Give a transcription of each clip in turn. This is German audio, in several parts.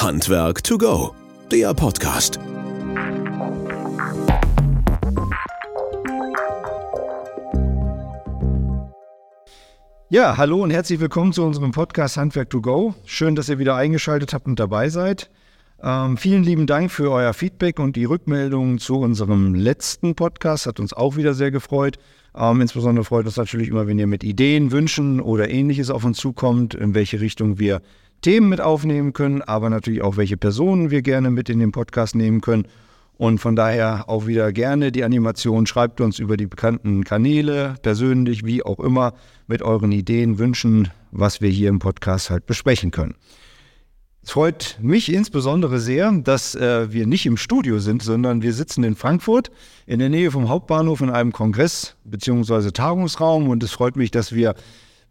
Handwerk to go, der Podcast. Ja, hallo und herzlich willkommen zu unserem Podcast Handwerk to go. Schön, dass ihr wieder eingeschaltet habt und dabei seid. Ähm, vielen lieben Dank für euer Feedback und die Rückmeldungen zu unserem letzten Podcast. Hat uns auch wieder sehr gefreut. Ähm, insbesondere freut uns natürlich immer, wenn ihr mit Ideen, Wünschen oder ähnliches auf uns zukommt, in welche Richtung wir Themen mit aufnehmen können, aber natürlich auch, welche Personen wir gerne mit in den Podcast nehmen können. Und von daher auch wieder gerne die Animation. Schreibt uns über die bekannten Kanäle, persönlich, wie auch immer, mit euren Ideen, Wünschen, was wir hier im Podcast halt besprechen können. Es freut mich insbesondere sehr, dass äh, wir nicht im Studio sind, sondern wir sitzen in Frankfurt in der Nähe vom Hauptbahnhof in einem Kongress- bzw. Tagungsraum. Und es freut mich, dass wir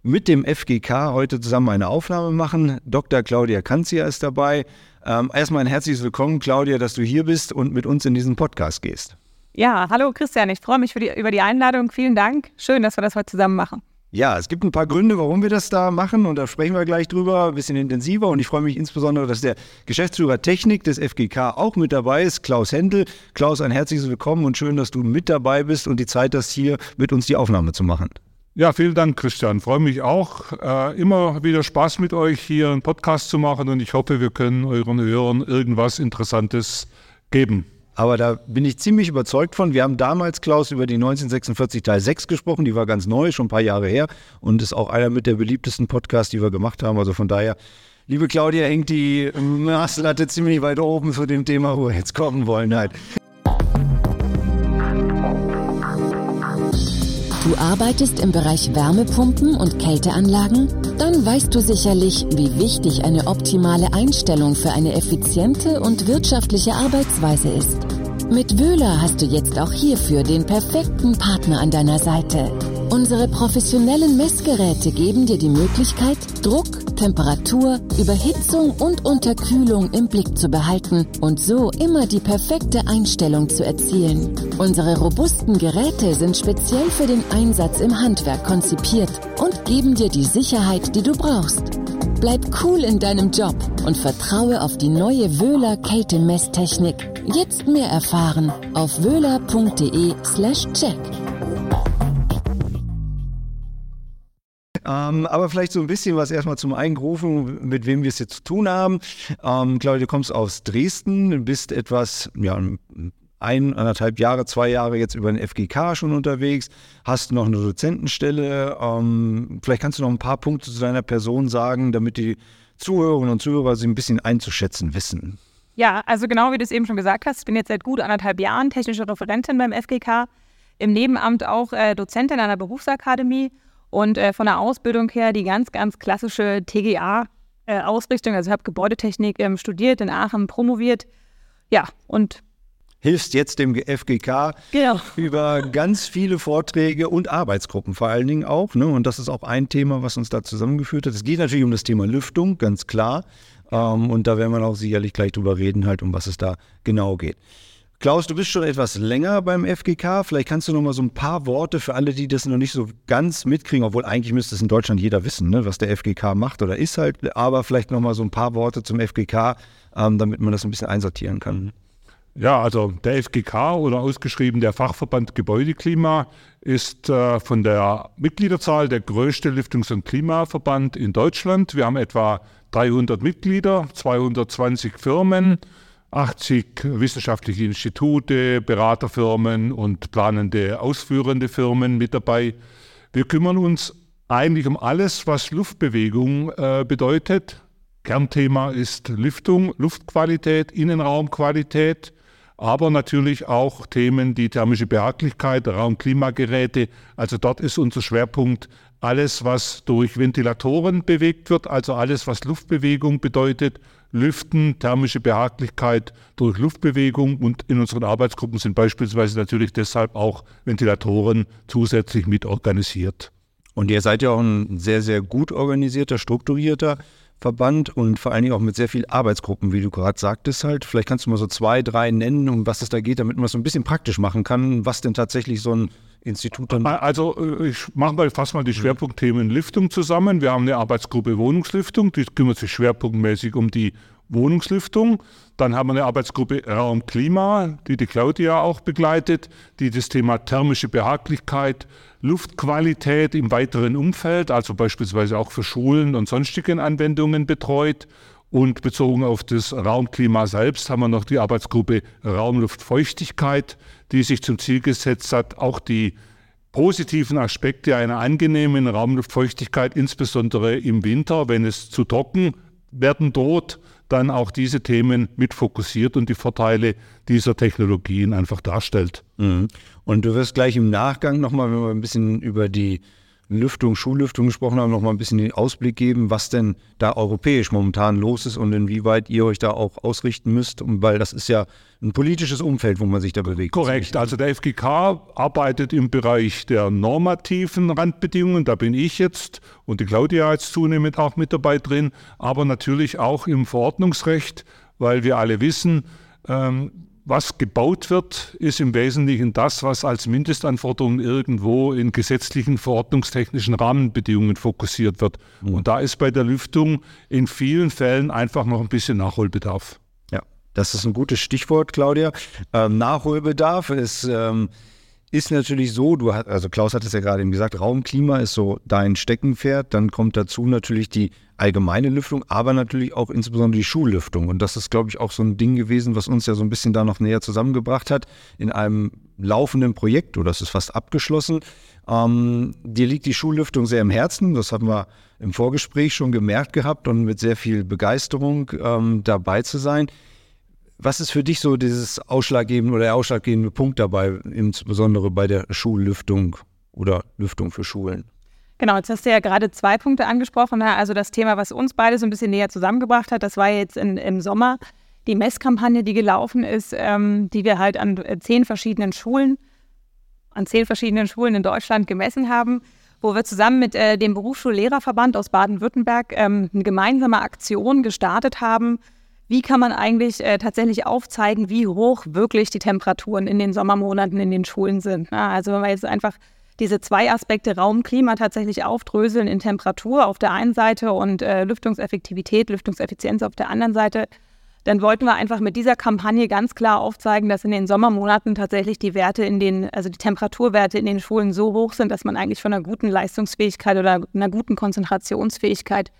mit dem FGK heute zusammen eine Aufnahme machen. Dr. Claudia Kanzia ist dabei. Ähm, erstmal ein herzliches Willkommen, Claudia, dass du hier bist und mit uns in diesen Podcast gehst. Ja, hallo Christian, ich freue mich die, über die Einladung. Vielen Dank. Schön, dass wir das heute zusammen machen. Ja, es gibt ein paar Gründe, warum wir das da machen und da sprechen wir gleich drüber, ein bisschen intensiver und ich freue mich insbesondere, dass der Geschäftsführer Technik des FGK auch mit dabei ist, Klaus Händel. Klaus, ein herzliches Willkommen und schön, dass du mit dabei bist und die Zeit hast, hier mit uns die Aufnahme zu machen. Ja, vielen Dank, Christian. Freue mich auch. Äh, immer wieder Spaß mit euch hier einen Podcast zu machen und ich hoffe, wir können euren Hörern irgendwas Interessantes geben. Aber da bin ich ziemlich überzeugt von. Wir haben damals, Klaus, über die 1946 Teil 6 gesprochen. Die war ganz neu, schon ein paar Jahre her. Und ist auch einer mit der beliebtesten Podcasts, die wir gemacht haben. Also von daher, liebe Claudia, hängt die Maßlatte ziemlich weit oben zu dem Thema, wo wir jetzt kommen wollen. Halt. Du arbeitest im Bereich Wärmepumpen und Kälteanlagen? Dann weißt du sicherlich, wie wichtig eine optimale Einstellung für eine effiziente und wirtschaftliche Arbeitsweise ist. Mit Wöhler hast du jetzt auch hierfür den perfekten Partner an deiner Seite. Unsere professionellen Messgeräte geben dir die Möglichkeit, Druck, Temperatur, Überhitzung und Unterkühlung im Blick zu behalten und so immer die perfekte Einstellung zu erzielen. Unsere robusten Geräte sind speziell für den Einsatz im Handwerk konzipiert und geben dir die Sicherheit, die du brauchst. Bleib cool in deinem Job und vertraue auf die neue Wöhler Kältemesstechnik. Jetzt mehr erfahren auf wöhler.de slash check. Ähm, aber vielleicht so ein bisschen was erstmal zum Eingerufen, mit wem wir es jetzt zu tun haben. Ähm, Claudia, du kommst aus Dresden, bist etwas, ja, ein, anderthalb Jahre, zwei Jahre jetzt über den FGK schon unterwegs, hast noch eine Dozentenstelle. Ähm, vielleicht kannst du noch ein paar Punkte zu deiner Person sagen, damit die Zuhörerinnen und Zuhörer sie ein bisschen einzuschätzen wissen. Ja, also genau wie du es eben schon gesagt hast, ich bin jetzt seit gut anderthalb Jahren technische Referentin beim FGK, im Nebenamt auch äh, Dozentin der Berufsakademie und äh, von der Ausbildung her die ganz, ganz klassische TGA-Ausrichtung. Äh, also ich habe Gebäudetechnik ähm, studiert, in Aachen promoviert. Ja, und hilfst jetzt dem FGK genau. über ganz viele Vorträge und Arbeitsgruppen vor allen Dingen auch. Ne? Und das ist auch ein Thema, was uns da zusammengeführt hat. Es geht natürlich um das Thema Lüftung, ganz klar. Ähm, und da werden wir auch sicherlich gleich drüber reden, halt, um was es da genau geht. Klaus, du bist schon etwas länger beim FGK. Vielleicht kannst du noch mal so ein paar Worte für alle, die das noch nicht so ganz mitkriegen, obwohl eigentlich müsste es in Deutschland jeder wissen, ne, was der FGK macht oder ist halt. Aber vielleicht noch mal so ein paar Worte zum FGK, ähm, damit man das ein bisschen einsortieren kann. Ja, also der FGK oder ausgeschrieben der Fachverband Gebäudeklima ist äh, von der Mitgliederzahl der größte Lüftungs- und Klimaverband in Deutschland. Wir haben etwa 300 Mitglieder, 220 Firmen. 80 wissenschaftliche Institute, Beraterfirmen und planende, ausführende Firmen mit dabei. Wir kümmern uns eigentlich um alles, was Luftbewegung äh, bedeutet. Kernthema ist Lüftung, Luftqualität, Innenraumqualität, aber natürlich auch Themen, die thermische Behaglichkeit, Raumklimageräte. Also dort ist unser Schwerpunkt alles, was durch Ventilatoren bewegt wird, also alles, was Luftbewegung bedeutet Lüften, thermische Behaglichkeit durch Luftbewegung und in unseren Arbeitsgruppen sind beispielsweise natürlich deshalb auch Ventilatoren zusätzlich mit organisiert. Und ihr seid ja auch ein sehr, sehr gut organisierter, strukturierter Verband und vor allen Dingen auch mit sehr vielen Arbeitsgruppen, wie du gerade sagtest halt. Vielleicht kannst du mal so zwei, drei nennen, um was es da geht, damit man es so ein bisschen praktisch machen kann, was denn tatsächlich so ein Institut dann. Also äh, ich mache mal fast mal die Schwerpunktthemen Lüftung zusammen. Wir haben eine Arbeitsgruppe Wohnungslüftung, die kümmert sich schwerpunktmäßig um die Wohnungslüftung. Dann haben wir eine Arbeitsgruppe Raum Klima, die die Claudia auch begleitet, die das Thema thermische Behaglichkeit, Luftqualität im weiteren Umfeld, also beispielsweise auch für Schulen und sonstigen Anwendungen betreut. Und bezogen auf das Raumklima selbst haben wir noch die Arbeitsgruppe Raumluftfeuchtigkeit, die sich zum Ziel gesetzt hat, auch die positiven Aspekte einer angenehmen Raumluftfeuchtigkeit, insbesondere im Winter, wenn es zu trocken werden droht, dann auch diese Themen mit fokussiert und die Vorteile dieser Technologien einfach darstellt. Mhm. Und du wirst gleich im Nachgang nochmal, wenn wir ein bisschen über die Lüftung, Schullüftung gesprochen haben, noch mal ein bisschen den Ausblick geben, was denn da europäisch momentan los ist und inwieweit ihr euch da auch ausrichten müsst, weil das ist ja ein politisches Umfeld, wo man sich da bewegt. Korrekt, also der FGK arbeitet im Bereich der normativen Randbedingungen, da bin ich jetzt und die Claudia jetzt zunehmend auch mit dabei drin, aber natürlich auch im Verordnungsrecht, weil wir alle wissen, ähm, was gebaut wird, ist im Wesentlichen das, was als Mindestanforderungen irgendwo in gesetzlichen, verordnungstechnischen Rahmenbedingungen fokussiert wird. Mhm. Und da ist bei der Lüftung in vielen Fällen einfach noch ein bisschen Nachholbedarf. Ja, das ist ein gutes Stichwort, Claudia. Ähm, Nachholbedarf ist. Ähm ist natürlich so, du hast, also Klaus hat es ja gerade eben gesagt, Raumklima ist so dein Steckenpferd. Dann kommt dazu natürlich die allgemeine Lüftung, aber natürlich auch insbesondere die Schullüftung. Und das ist, glaube ich, auch so ein Ding gewesen, was uns ja so ein bisschen da noch näher zusammengebracht hat in einem laufenden Projekt, oder das ist fast abgeschlossen. Ähm, dir liegt die Schullüftung sehr im Herzen. Das haben wir im Vorgespräch schon gemerkt gehabt und mit sehr viel Begeisterung ähm, dabei zu sein. Was ist für dich so dieses ausschlaggebende oder der ausschlaggebende Punkt dabei, insbesondere bei der Schullüftung oder Lüftung für Schulen? Genau, jetzt hast du ja gerade zwei Punkte angesprochen. Also das Thema, was uns beide so ein bisschen näher zusammengebracht hat, das war jetzt in, im Sommer die Messkampagne, die gelaufen ist, ähm, die wir halt an äh, zehn verschiedenen Schulen, an zehn verschiedenen Schulen in Deutschland gemessen haben, wo wir zusammen mit äh, dem Berufsschullehrerverband aus Baden-Württemberg ähm, eine gemeinsame Aktion gestartet haben, wie kann man eigentlich äh, tatsächlich aufzeigen, wie hoch wirklich die Temperaturen in den Sommermonaten in den Schulen sind. Ja, also wenn wir jetzt einfach diese zwei Aspekte Raum, Klima tatsächlich aufdröseln in Temperatur auf der einen Seite und äh, Lüftungseffektivität, Lüftungseffizienz auf der anderen Seite, dann wollten wir einfach mit dieser Kampagne ganz klar aufzeigen, dass in den Sommermonaten tatsächlich die Werte in den, also die Temperaturwerte in den Schulen so hoch sind, dass man eigentlich von einer guten Leistungsfähigkeit oder einer guten Konzentrationsfähigkeit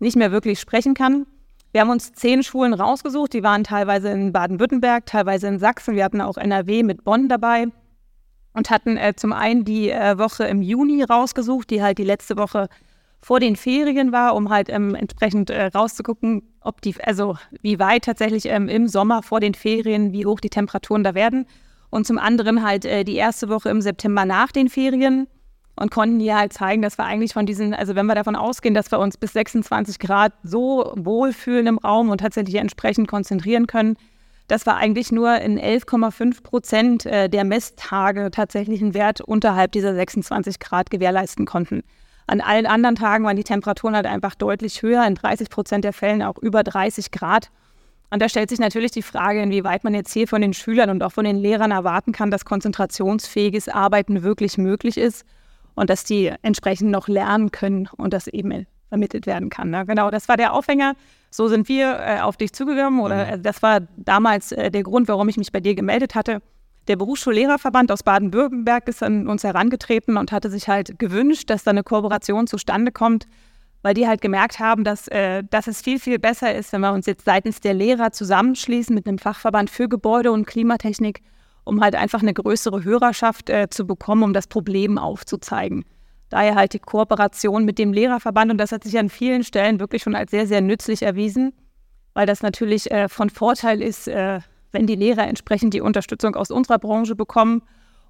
nicht mehr wirklich sprechen kann. Wir haben uns zehn Schulen rausgesucht, die waren teilweise in Baden-Württemberg, teilweise in Sachsen. Wir hatten auch NRW mit Bonn dabei und hatten äh, zum einen die äh, Woche im Juni rausgesucht, die halt die letzte Woche vor den Ferien war, um halt ähm, entsprechend äh, rauszugucken, ob die, also wie weit tatsächlich ähm, im Sommer vor den Ferien, wie hoch die Temperaturen da werden. Und zum anderen halt äh, die erste Woche im September nach den Ferien und konnten hier halt zeigen, dass wir eigentlich von diesen, also wenn wir davon ausgehen, dass wir uns bis 26 Grad so wohlfühlen im Raum und tatsächlich entsprechend konzentrieren können, dass wir eigentlich nur in 11,5 Prozent äh, der Messtage tatsächlich einen Wert unterhalb dieser 26 Grad gewährleisten konnten. An allen anderen Tagen waren die Temperaturen halt einfach deutlich höher, in 30 Prozent der Fällen auch über 30 Grad. Und da stellt sich natürlich die Frage, inwieweit man jetzt hier von den Schülern und auch von den Lehrern erwarten kann, dass konzentrationsfähiges Arbeiten wirklich möglich ist und dass die entsprechend noch lernen können und das eben vermittelt werden kann. Ne? Genau, das war der Aufhänger. So sind wir äh, auf dich zugekommen oder mhm. äh, das war damals äh, der Grund, warum ich mich bei dir gemeldet hatte. Der Berufsschullehrerverband aus Baden-Württemberg ist an uns herangetreten und hatte sich halt gewünscht, dass da eine Kooperation zustande kommt, weil die halt gemerkt haben, dass, äh, dass es viel, viel besser ist, wenn wir uns jetzt seitens der Lehrer zusammenschließen mit einem Fachverband für Gebäude und Klimatechnik um halt einfach eine größere Hörerschaft äh, zu bekommen, um das Problem aufzuzeigen. Daher halt die Kooperation mit dem Lehrerverband und das hat sich an vielen Stellen wirklich schon als sehr, sehr nützlich erwiesen, weil das natürlich äh, von Vorteil ist, äh, wenn die Lehrer entsprechend die Unterstützung aus unserer Branche bekommen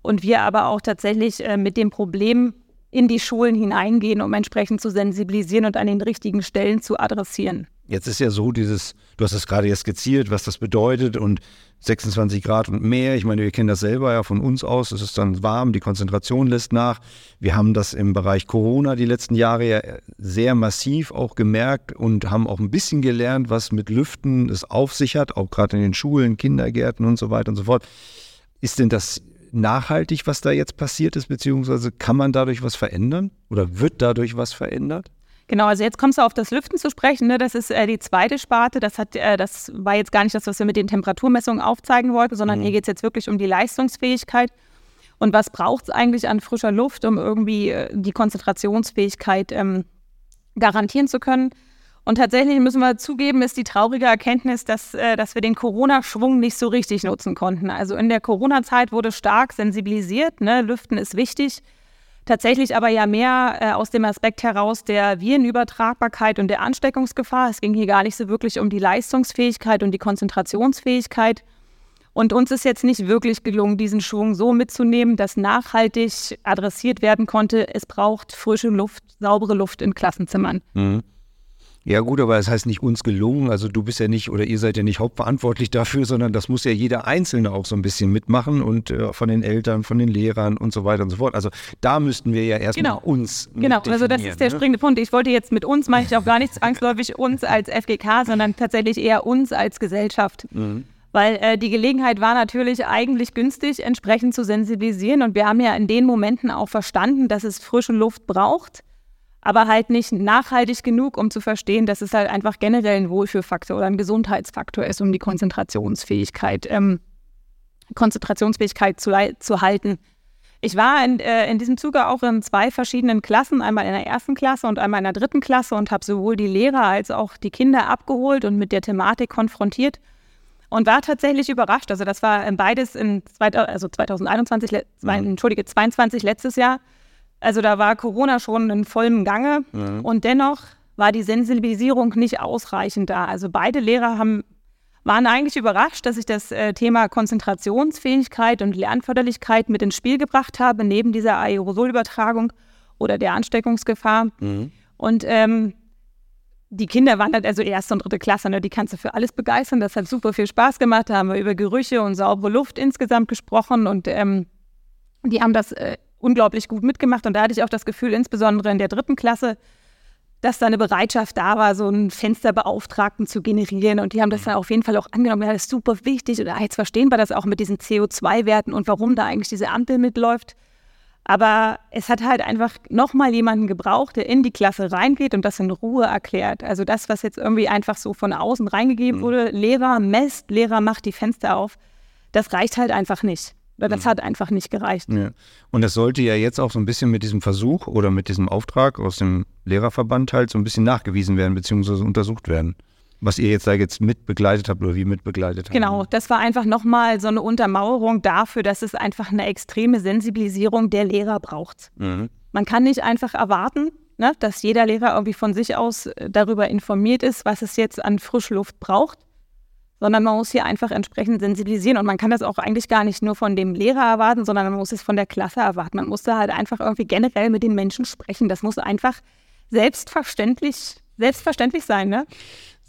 und wir aber auch tatsächlich äh, mit dem Problem in die Schulen hineingehen, um entsprechend zu sensibilisieren und an den richtigen Stellen zu adressieren. Jetzt ist ja so dieses, du hast es gerade ja skizziert, was das bedeutet und 26 Grad und mehr. Ich meine, wir kennen das selber ja von uns aus. Es ist dann warm, die Konzentration lässt nach. Wir haben das im Bereich Corona die letzten Jahre ja sehr massiv auch gemerkt und haben auch ein bisschen gelernt, was mit Lüften es auf sich hat, auch gerade in den Schulen, Kindergärten und so weiter und so fort. Ist denn das nachhaltig, was da jetzt passiert ist, beziehungsweise kann man dadurch was verändern oder wird dadurch was verändert? Genau, also jetzt kommst du auf das Lüften zu sprechen. Ne? Das ist äh, die zweite Sparte. Das, hat, äh, das war jetzt gar nicht das, was wir mit den Temperaturmessungen aufzeigen wollten, sondern mhm. hier geht es jetzt wirklich um die Leistungsfähigkeit. Und was braucht es eigentlich an frischer Luft, um irgendwie äh, die Konzentrationsfähigkeit ähm, garantieren zu können? Und tatsächlich müssen wir zugeben, ist die traurige Erkenntnis, dass, äh, dass wir den Corona-Schwung nicht so richtig nutzen konnten. Also in der Corona-Zeit wurde stark sensibilisiert, ne? Lüften ist wichtig. Tatsächlich aber ja mehr äh, aus dem Aspekt heraus der Virenübertragbarkeit und der Ansteckungsgefahr. Es ging hier gar nicht so wirklich um die Leistungsfähigkeit und die Konzentrationsfähigkeit. Und uns ist jetzt nicht wirklich gelungen, diesen Schwung so mitzunehmen, dass nachhaltig adressiert werden konnte, es braucht frische Luft, saubere Luft in Klassenzimmern. Mhm. Ja gut, aber es das heißt nicht uns gelungen. Also du bist ja nicht oder ihr seid ja nicht hauptverantwortlich dafür, sondern das muss ja jeder Einzelne auch so ein bisschen mitmachen und äh, von den Eltern, von den Lehrern und so weiter und so fort. Also da müssten wir ja erstmal genau. uns. Genau, also das ist der ne? springende Punkt. Ich wollte jetzt mit uns, meine ich auch gar nicht zwangsläufig uns als FGK, sondern tatsächlich eher uns als Gesellschaft. Mhm. Weil äh, die Gelegenheit war natürlich eigentlich günstig, entsprechend zu sensibilisieren. Und wir haben ja in den Momenten auch verstanden, dass es frische Luft braucht aber halt nicht nachhaltig genug, um zu verstehen, dass es halt einfach generell ein Wohlfühlfaktor oder ein Gesundheitsfaktor ist, um die Konzentrationsfähigkeit, ähm, Konzentrationsfähigkeit zu, zu halten. Ich war in, äh, in diesem Zuge auch in zwei verschiedenen Klassen, einmal in der ersten Klasse und einmal in der dritten Klasse und habe sowohl die Lehrer als auch die Kinder abgeholt und mit der Thematik konfrontiert und war tatsächlich überrascht. Also das war beides in zwei, also 2021, mhm. entschuldige, 22 letztes Jahr also da war Corona schon in vollem Gange mhm. und dennoch war die Sensibilisierung nicht ausreichend da. Also beide Lehrer haben, waren eigentlich überrascht, dass ich das äh, Thema Konzentrationsfähigkeit und Lernförderlichkeit mit ins Spiel gebracht habe, neben dieser Aerosolübertragung oder der Ansteckungsgefahr. Mhm. Und ähm, die Kinder waren halt also erste und dritte Klasse, ne? die kannst du für alles begeistern. Das hat super viel Spaß gemacht. Da haben wir über Gerüche und saubere Luft insgesamt gesprochen und ähm, die haben das äh, unglaublich gut mitgemacht. Und da hatte ich auch das Gefühl, insbesondere in der dritten Klasse, dass da eine Bereitschaft da war, so einen Fensterbeauftragten zu generieren. Und die haben das dann auf jeden Fall auch angenommen. Ja, das ist super wichtig. Oder jetzt verstehen wir das auch mit diesen CO2-Werten und warum da eigentlich diese Ampel mitläuft. Aber es hat halt einfach nochmal jemanden gebraucht, der in die Klasse reingeht und das in Ruhe erklärt. Also das, was jetzt irgendwie einfach so von außen reingegeben mhm. wurde, Lehrer messt, Lehrer macht die Fenster auf, das reicht halt einfach nicht. Das mhm. hat einfach nicht gereicht. Ja. Und das sollte ja jetzt auch so ein bisschen mit diesem Versuch oder mit diesem Auftrag aus dem Lehrerverband halt so ein bisschen nachgewiesen werden, beziehungsweise untersucht werden. Was ihr jetzt da jetzt mitbegleitet habt oder wie mitbegleitet habt. Genau, das war einfach nochmal so eine Untermauerung dafür, dass es einfach eine extreme Sensibilisierung der Lehrer braucht. Mhm. Man kann nicht einfach erwarten, ne, dass jeder Lehrer irgendwie von sich aus äh, darüber informiert ist, was es jetzt an Frischluft braucht sondern man muss hier einfach entsprechend sensibilisieren. Und man kann das auch eigentlich gar nicht nur von dem Lehrer erwarten, sondern man muss es von der Klasse erwarten. Man muss da halt einfach irgendwie generell mit den Menschen sprechen. Das muss einfach selbstverständlich, selbstverständlich sein, ne?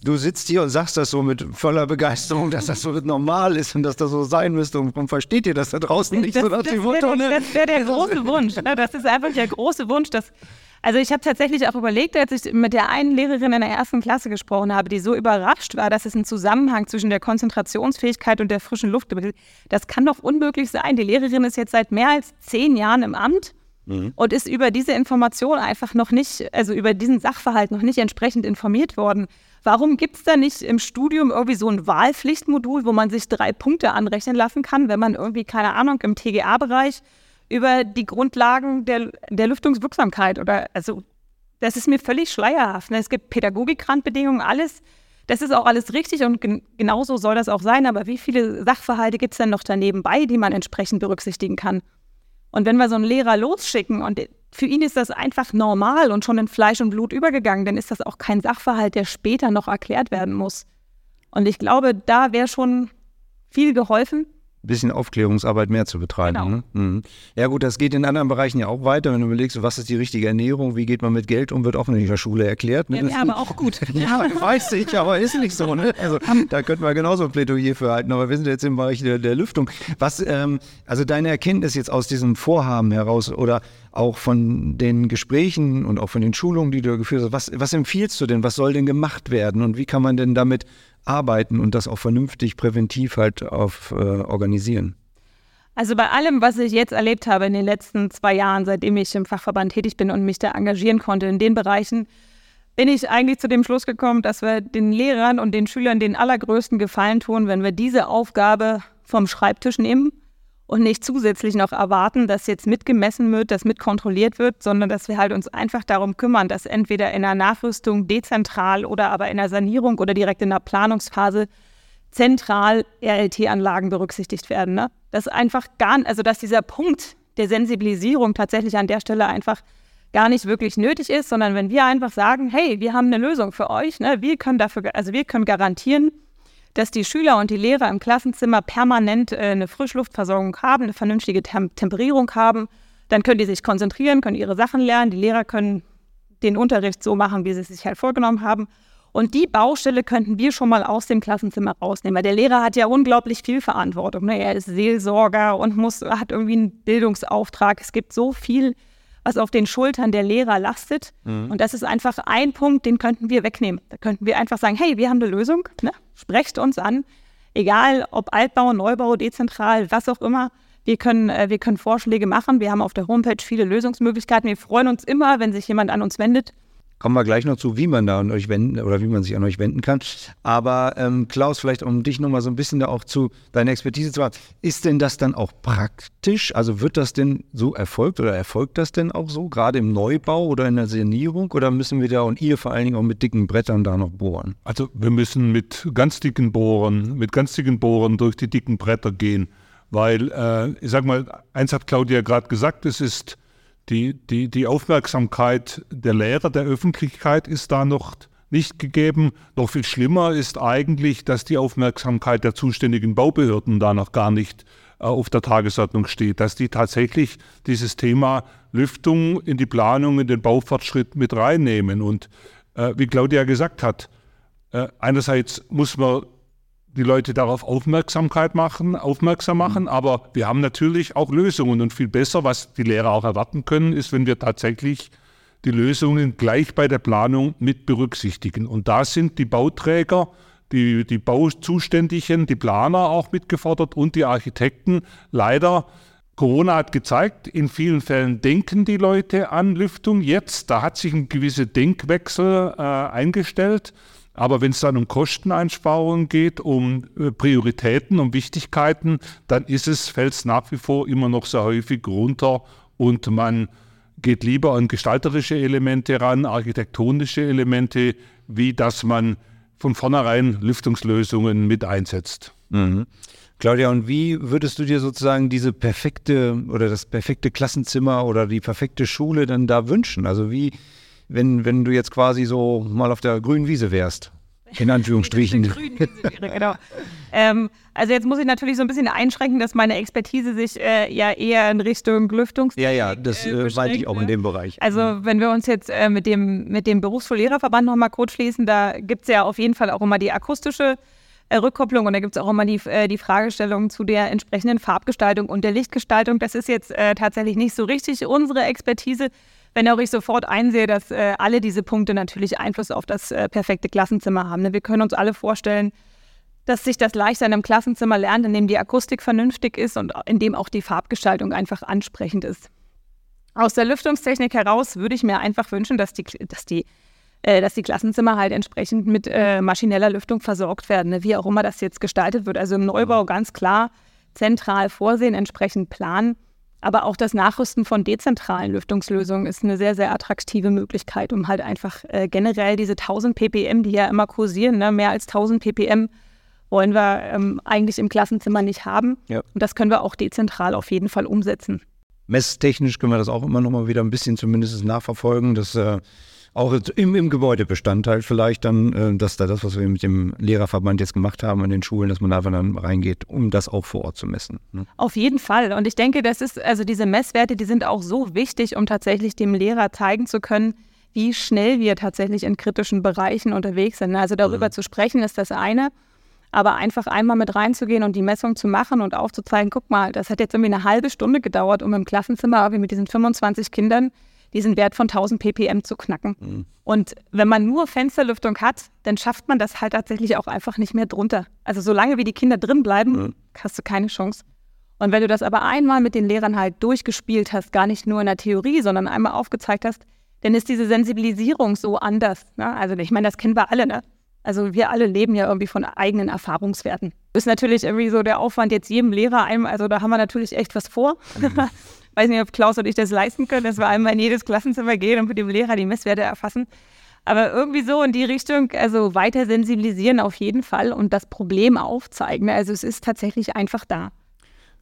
Du sitzt hier und sagst das so mit voller Begeisterung, dass das so normal ist und dass das so sein müsste. Und warum versteht ihr das da draußen nicht das, so nach dem Motto? Ne? Das wäre der große Wunsch. Ne? Das ist einfach der große Wunsch, dass also ich habe tatsächlich auch überlegt, als ich mit der einen Lehrerin in der ersten Klasse gesprochen habe, die so überrascht war, dass es einen Zusammenhang zwischen der Konzentrationsfähigkeit und der frischen Luft gibt. Das kann doch unmöglich sein. Die Lehrerin ist jetzt seit mehr als zehn Jahren im Amt mhm. und ist über diese Information einfach noch nicht, also über diesen Sachverhalt noch nicht entsprechend informiert worden. Warum gibt es da nicht im Studium irgendwie so ein Wahlpflichtmodul, wo man sich drei Punkte anrechnen lassen kann, wenn man irgendwie, keine Ahnung, im TGA-Bereich über die Grundlagen der, der Lüftungswirksamkeit oder also das ist mir völlig schleierhaft. Ne? Es gibt Pädagogikrandbedingungen, alles. Das ist auch alles richtig und gen genauso soll das auch sein. Aber wie viele Sachverhalte gibt es denn noch daneben bei, die man entsprechend berücksichtigen kann? Und wenn wir so einen Lehrer losschicken und für ihn ist das einfach normal und schon in Fleisch und Blut übergegangen, dann ist das auch kein Sachverhalt, der später noch erklärt werden muss. Und ich glaube, da wäre schon viel geholfen bisschen Aufklärungsarbeit mehr zu betreiben. Genau. Ne? Mhm. Ja gut, das geht in anderen Bereichen ja auch weiter. Wenn du überlegst, was ist die richtige Ernährung, wie geht man mit Geld um, wird auch in der Schule erklärt. Ne? Ja, aber auch gut. ja, weiß ich, aber ist nicht so. Ne? Also da könnten wir genauso ein Plädoyer für halten. Aber wir sind jetzt im Bereich der, der Lüftung. Was, ähm, also deine Erkenntnis jetzt aus diesem Vorhaben heraus oder auch von den Gesprächen und auch von den Schulungen, die du geführt hast, was, was empfiehlst du denn? Was soll denn gemacht werden und wie kann man denn damit arbeiten und das auch vernünftig präventiv halt auf, äh, organisieren? Also bei allem, was ich jetzt erlebt habe in den letzten zwei Jahren, seitdem ich im Fachverband tätig bin und mich da engagieren konnte in den Bereichen, bin ich eigentlich zu dem Schluss gekommen, dass wir den Lehrern und den Schülern den allergrößten Gefallen tun, wenn wir diese Aufgabe vom Schreibtisch nehmen und nicht zusätzlich noch erwarten, dass jetzt mitgemessen wird, dass mitkontrolliert wird, sondern dass wir halt uns einfach darum kümmern, dass entweder in der Nachrüstung dezentral oder aber in der Sanierung oder direkt in der Planungsphase zentral RLT-Anlagen berücksichtigt werden. Ne? Dass einfach gar, also dass dieser Punkt der Sensibilisierung tatsächlich an der Stelle einfach gar nicht wirklich nötig ist, sondern wenn wir einfach sagen, hey, wir haben eine Lösung für euch, ne? wir können dafür, also wir können garantieren, dass die Schüler und die Lehrer im Klassenzimmer permanent äh, eine Frischluftversorgung haben, eine vernünftige Tem Temperierung haben. Dann können die sich konzentrieren, können ihre Sachen lernen. Die Lehrer können den Unterricht so machen, wie sie es sich halt vorgenommen haben. Und die Baustelle könnten wir schon mal aus dem Klassenzimmer rausnehmen. Weil der Lehrer hat ja unglaublich viel Verantwortung. Ne? Er ist Seelsorger und muss, hat irgendwie einen Bildungsauftrag. Es gibt so viel was auf den Schultern der Lehrer lastet. Mhm. Und das ist einfach ein Punkt, den könnten wir wegnehmen. Da könnten wir einfach sagen, hey, wir haben eine Lösung, ne? sprecht uns an, egal ob Altbau, Neubau, dezentral, was auch immer. Wir können, äh, wir können Vorschläge machen. Wir haben auf der Homepage viele Lösungsmöglichkeiten. Wir freuen uns immer, wenn sich jemand an uns wendet Kommen wir gleich noch zu, wie man da an euch wenden oder wie man sich an euch wenden kann. Aber ähm, Klaus, vielleicht um dich nochmal so ein bisschen da auch zu deiner Expertise zu haben, ist denn das dann auch praktisch? Also wird das denn so erfolgt oder erfolgt das denn auch so, gerade im Neubau oder in der Sanierung? Oder müssen wir da und ihr vor allen Dingen auch mit dicken Brettern da noch bohren? Also wir müssen mit ganz dicken Bohren, mit ganz dicken Bohren durch die dicken Bretter gehen. Weil, äh, ich sag mal, eins hat Claudia gerade gesagt, es ist die, die, die Aufmerksamkeit der Lehrer, der Öffentlichkeit ist da noch nicht gegeben. Noch viel schlimmer ist eigentlich, dass die Aufmerksamkeit der zuständigen Baubehörden da noch gar nicht äh, auf der Tagesordnung steht, dass die tatsächlich dieses Thema Lüftung in die Planung, in den Baufortschritt mit reinnehmen. Und äh, wie Claudia gesagt hat, äh, einerseits muss man die Leute darauf Aufmerksamkeit machen, aufmerksam mhm. machen, aber wir haben natürlich auch Lösungen und viel besser, was die Lehrer auch erwarten können, ist, wenn wir tatsächlich die Lösungen gleich bei der Planung mit berücksichtigen. Und da sind die Bauträger, die, die Bauzuständigen, die Planer auch mitgefordert und die Architekten. Leider, Corona hat gezeigt, in vielen Fällen denken die Leute an Lüftung jetzt. Da hat sich ein gewisser Denkwechsel äh, eingestellt. Aber wenn es dann um Kosteneinsparungen geht, um äh, Prioritäten, um Wichtigkeiten, dann ist es, fällt es nach wie vor immer noch sehr häufig runter und man geht lieber an gestalterische Elemente ran, architektonische Elemente, wie dass man von vornherein Lüftungslösungen mit einsetzt. Mhm. Claudia, und wie würdest du dir sozusagen diese perfekte oder das perfekte Klassenzimmer oder die perfekte Schule dann da wünschen? Also wie, wenn, wenn du jetzt quasi so mal auf der grünen Wiese wärst. In Anführungsstrichen. genau. ähm, also jetzt muss ich natürlich so ein bisschen einschränken, dass meine Expertise sich äh, ja eher in Richtung Lüftungs. Ja, ja, das äh, meinte ich auch in dem Bereich. Also wenn wir uns jetzt äh, mit dem, mit dem Berufsschullehrerverband nochmal kurz schließen, da gibt es ja auf jeden Fall auch immer die akustische äh, Rückkopplung und da gibt es auch immer die, äh, die Fragestellung zu der entsprechenden Farbgestaltung und der Lichtgestaltung. Das ist jetzt äh, tatsächlich nicht so richtig unsere Expertise wenn auch ich sofort einsehe, dass äh, alle diese Punkte natürlich Einfluss auf das äh, perfekte Klassenzimmer haben. Ne? Wir können uns alle vorstellen, dass sich das leichter in einem Klassenzimmer lernt, in dem die Akustik vernünftig ist und in dem auch die Farbgestaltung einfach ansprechend ist. Aus der Lüftungstechnik heraus würde ich mir einfach wünschen, dass die, dass die, äh, dass die Klassenzimmer halt entsprechend mit äh, maschineller Lüftung versorgt werden, ne? wie auch immer das jetzt gestaltet wird. Also im Neubau ganz klar zentral vorsehen, entsprechend planen. Aber auch das Nachrüsten von dezentralen Lüftungslösungen ist eine sehr, sehr attraktive Möglichkeit, um halt einfach äh, generell diese 1000 ppm, die ja immer kursieren, ne, mehr als 1000 ppm wollen wir ähm, eigentlich im Klassenzimmer nicht haben. Ja. Und das können wir auch dezentral auf jeden Fall umsetzen. Messtechnisch können wir das auch immer noch mal wieder ein bisschen zumindest nachverfolgen. Das äh, auch im, im Gebäudebestandteil vielleicht dann, äh, dass da das, was wir mit dem Lehrerverband jetzt gemacht haben an den Schulen, dass man einfach dann reingeht, um das auch vor Ort zu messen. Ne? Auf jeden Fall. Und ich denke, das ist, also diese Messwerte, die sind auch so wichtig, um tatsächlich dem Lehrer zeigen zu können, wie schnell wir tatsächlich in kritischen Bereichen unterwegs sind. Also darüber mhm. zu sprechen ist das eine. Aber einfach einmal mit reinzugehen und die Messung zu machen und aufzuzeigen, guck mal, das hat jetzt irgendwie eine halbe Stunde gedauert, um im Klassenzimmer wie mit diesen 25 Kindern diesen Wert von 1000 ppm zu knacken. Mhm. Und wenn man nur Fensterlüftung hat, dann schafft man das halt tatsächlich auch einfach nicht mehr drunter. Also solange wie die Kinder drin bleiben, mhm. hast du keine Chance. Und wenn du das aber einmal mit den Lehrern halt durchgespielt hast, gar nicht nur in der Theorie, sondern einmal aufgezeigt hast, dann ist diese Sensibilisierung so anders. Ne? Also ich meine, das kennen wir alle, ne? Also wir alle leben ja irgendwie von eigenen Erfahrungswerten. Ist natürlich irgendwie so der Aufwand jetzt jedem Lehrer einem, also da haben wir natürlich echt was vor. Mhm. Weiß nicht, ob Klaus und ich das leisten können, dass wir einmal in jedes Klassenzimmer gehen und mit dem Lehrer die Messwerte erfassen. Aber irgendwie so in die Richtung, also weiter sensibilisieren auf jeden Fall und das Problem aufzeigen. Also es ist tatsächlich einfach da.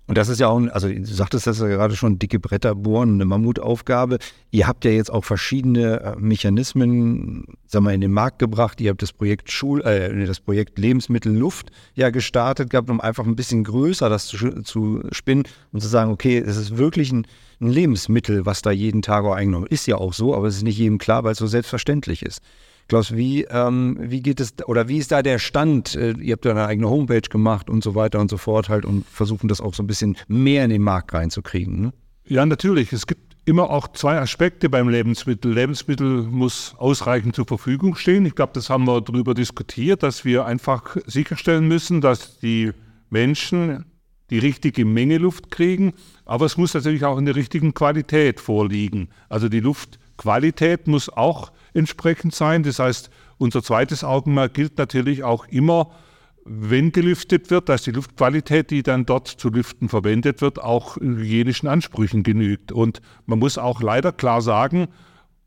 Und das ist ja auch, also du sagtest das ja gerade schon, dicke Bretter bohren, eine Mammutaufgabe. Ihr habt ja jetzt auch verschiedene äh, Mechanismen, sag mal, in den Markt gebracht. Ihr habt das Projekt Schul, äh, das Projekt Lebensmittel Luft ja gestartet gehabt, um einfach ein bisschen größer das zu, zu spinnen und zu sagen, okay, es ist wirklich ein, ein Lebensmittel, was da jeden Tag auch eingenommen wird. Ist ja auch so, aber es ist nicht jedem klar, weil es so selbstverständlich ist. Klaus, wie, ähm, wie geht es oder wie ist da der Stand? Äh, ihr habt ja eine eigene Homepage gemacht und so weiter und so fort halt und versuchen das auch so ein bisschen mehr in den Markt reinzukriegen. Ne? Ja, natürlich. Es gibt immer auch zwei Aspekte beim Lebensmittel. Lebensmittel muss ausreichend zur Verfügung stehen. Ich glaube, das haben wir darüber diskutiert, dass wir einfach sicherstellen müssen, dass die Menschen die richtige Menge Luft kriegen. Aber es muss natürlich auch in der richtigen Qualität vorliegen. Also die Luftqualität muss auch entsprechend sein. Das heißt, unser zweites Augenmerk gilt natürlich auch immer, wenn gelüftet wird, dass die Luftqualität, die dann dort zu lüften verwendet wird, auch hygienischen Ansprüchen genügt. Und man muss auch leider klar sagen,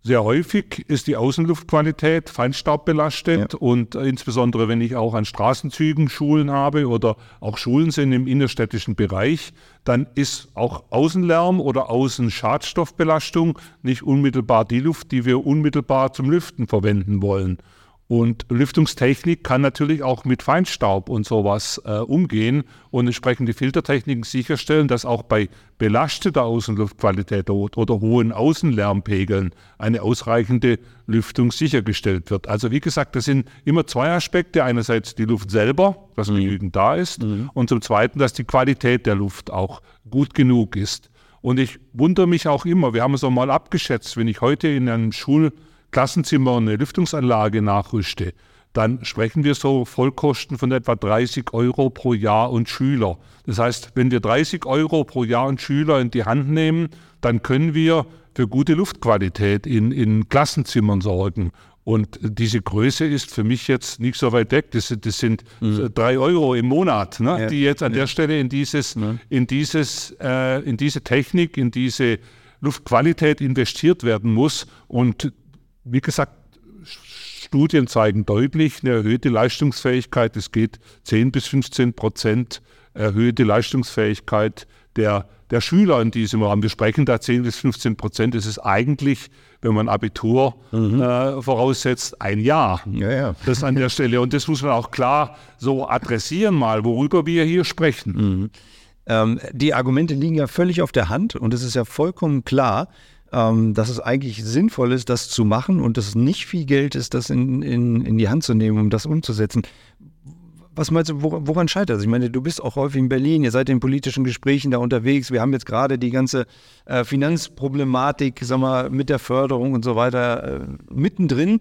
sehr häufig ist die Außenluftqualität feinstaubbelastet ja. und insbesondere wenn ich auch an Straßenzügen Schulen habe oder auch Schulen sind im innerstädtischen Bereich, dann ist auch Außenlärm oder Außenschadstoffbelastung nicht unmittelbar die Luft, die wir unmittelbar zum Lüften verwenden wollen. Und Lüftungstechnik kann natürlich auch mit Feinstaub und sowas äh, umgehen und entsprechende Filtertechniken sicherstellen, dass auch bei belasteter Außenluftqualität oder, oder hohen Außenlärmpegeln eine ausreichende Lüftung sichergestellt wird. Also wie gesagt, das sind immer zwei Aspekte. Einerseits die Luft selber, dass mhm. genügend da ist, mhm. und zum Zweiten, dass die Qualität der Luft auch gut genug ist. Und ich wundere mich auch immer, wir haben es auch mal abgeschätzt, wenn ich heute in einem Schul- Klassenzimmer eine Lüftungsanlage nachrüste, dann sprechen wir so Vollkosten von etwa 30 Euro pro Jahr und Schüler. Das heißt, wenn wir 30 Euro pro Jahr und Schüler in die Hand nehmen, dann können wir für gute Luftqualität in, in Klassenzimmern sorgen. Und diese Größe ist für mich jetzt nicht so weit weg. Das, das sind mhm. drei Euro im Monat, ne, ja. die jetzt an der Stelle in dieses, ja. in dieses, äh, in diese Technik, in diese Luftqualität investiert werden muss. Und wie gesagt, Studien zeigen deutlich eine erhöhte Leistungsfähigkeit. Es geht 10 bis 15 Prozent erhöhte Leistungsfähigkeit der, der Schüler in diesem Rahmen. Wir sprechen da 10 bis 15 Prozent. Das ist eigentlich, wenn man Abitur mhm. äh, voraussetzt, ein Jahr. Ja, ja. Das an der Stelle. Und das muss man auch klar so adressieren mal, worüber wir hier sprechen. Mhm. Ähm, die Argumente liegen ja völlig auf der Hand und es ist ja vollkommen klar, ähm, dass es eigentlich sinnvoll ist, das zu machen und dass es nicht viel Geld ist, das in, in, in die Hand zu nehmen, um das umzusetzen. Was meinst du, woran scheitert es? Ich meine, du bist auch häufig in Berlin, ihr seid in politischen Gesprächen da unterwegs. Wir haben jetzt gerade die ganze äh, Finanzproblematik, sag mal, mit der Förderung und so weiter äh, mittendrin.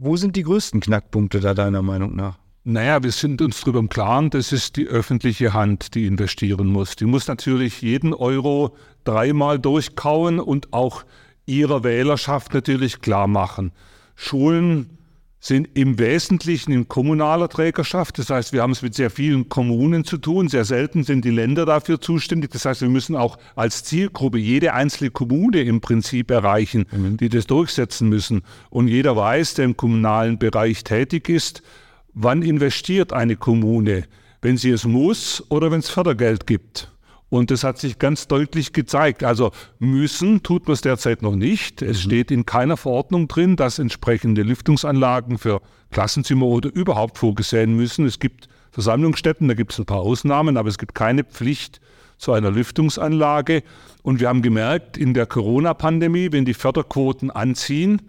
Wo sind die größten Knackpunkte da deiner Meinung nach? Naja, wir sind uns darüber im Klaren, das ist die öffentliche Hand, die investieren muss. Die muss natürlich jeden Euro dreimal durchkauen und auch ihrer Wählerschaft natürlich klar machen. Schulen sind im Wesentlichen in kommunaler Trägerschaft. Das heißt, wir haben es mit sehr vielen Kommunen zu tun. Sehr selten sind die Länder dafür zuständig. Das heißt, wir müssen auch als Zielgruppe jede einzelne Kommune im Prinzip erreichen, mhm. die das durchsetzen müssen. Und jeder weiß, der im kommunalen Bereich tätig ist, wann investiert eine Kommune, wenn sie es muss oder wenn es Fördergeld gibt. Und das hat sich ganz deutlich gezeigt. Also müssen tut man es derzeit noch nicht. Es mhm. steht in keiner Verordnung drin, dass entsprechende Lüftungsanlagen für Klassenzimmer oder überhaupt vorgesehen müssen. Es gibt Versammlungsstätten, da gibt es ein paar Ausnahmen, aber es gibt keine Pflicht zu einer Lüftungsanlage. Und wir haben gemerkt, in der Corona-Pandemie, wenn die Förderquoten anziehen,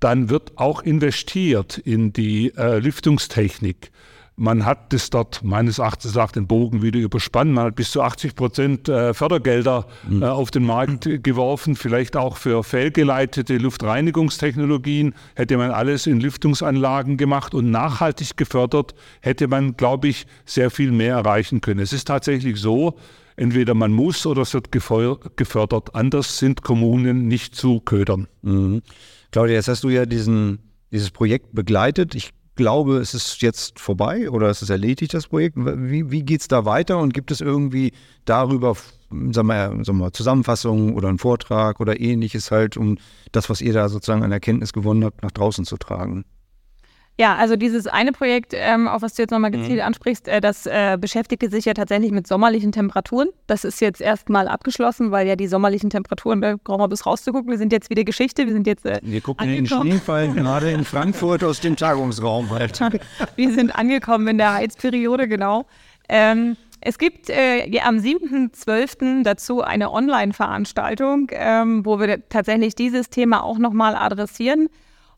dann wird auch investiert in die äh, Lüftungstechnik. Man hat das dort meines Erachtens auch den Bogen wieder überspannt. Man hat bis zu 80 Prozent äh, Fördergelder mhm. äh, auf den Markt geworfen. Vielleicht auch für fehlgeleitete Luftreinigungstechnologien hätte man alles in Lüftungsanlagen gemacht und nachhaltig gefördert, hätte man, glaube ich, sehr viel mehr erreichen können. Es ist tatsächlich so, entweder man muss oder es wird gefördert. Anders sind Kommunen nicht zu ködern. Mhm. Claudia, jetzt hast du ja diesen, dieses Projekt begleitet. Ich glaube, es ist jetzt vorbei oder es ist erledigt, das Projekt. Wie, wie geht es da weiter und gibt es irgendwie darüber, sagen wir, sagen wir, Zusammenfassungen oder einen Vortrag oder ähnliches halt, um das, was ihr da sozusagen an Erkenntnis gewonnen habt, nach draußen zu tragen? Ja, also dieses eine Projekt, ähm, auf was du jetzt nochmal mhm. gezielt mhm. ansprichst, äh, das äh, beschäftigte sich ja tatsächlich mit sommerlichen Temperaturen. Das ist jetzt erstmal abgeschlossen, weil ja die sommerlichen Temperaturen, da brauchen wir bis rauszugucken, wir sind jetzt wieder Geschichte, wir sind jetzt äh, Wir gucken angekommen. den Schneefall gerade in Frankfurt aus dem Tagungsraum. Halt. wir sind angekommen in der Heizperiode, genau. Ähm, es gibt äh, ja, am 7.12. dazu eine Online-Veranstaltung, ähm, wo wir tatsächlich dieses Thema auch nochmal adressieren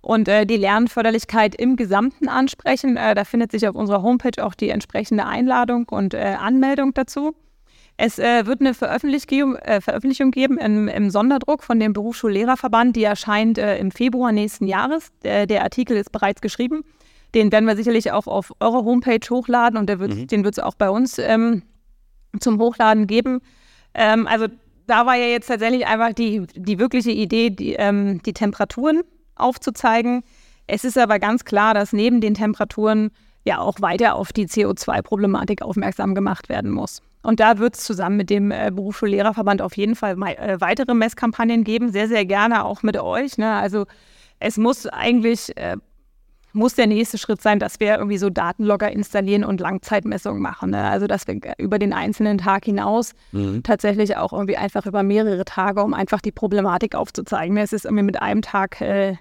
und äh, die Lernförderlichkeit im Gesamten ansprechen. Äh, da findet sich auf unserer Homepage auch die entsprechende Einladung und äh, Anmeldung dazu. Es äh, wird eine Veröffentlichung, äh, Veröffentlichung geben im, im, Sonderdruck von dem Berufsschullehrerverband, die erscheint äh, im Februar nächsten Jahres. Der, der, Artikel ist bereits geschrieben. Den werden wir sicherlich auch auf eurer Homepage hochladen und wird, mhm. den wird es auch bei uns ähm, zum Hochladen geben. Ähm, also da war ja jetzt tatsächlich einfach die, die wirkliche Idee, die, ähm, die Temperaturen aufzuzeigen. Es ist aber ganz klar, dass neben den Temperaturen ja auch weiter auf die CO2-Problematik aufmerksam gemacht werden muss. Und da wird es zusammen mit dem äh, Berufsschullehrerverband auf jeden Fall äh, weitere Messkampagnen geben, sehr, sehr gerne auch mit euch. Ne? Also es muss eigentlich, äh, muss der nächste Schritt sein, dass wir irgendwie so Datenlogger installieren und Langzeitmessungen machen. Ne? Also dass wir über den einzelnen Tag hinaus mhm. tatsächlich auch irgendwie einfach über mehrere Tage, um einfach die Problematik aufzuzeigen. Es ist irgendwie mit einem Tag äh,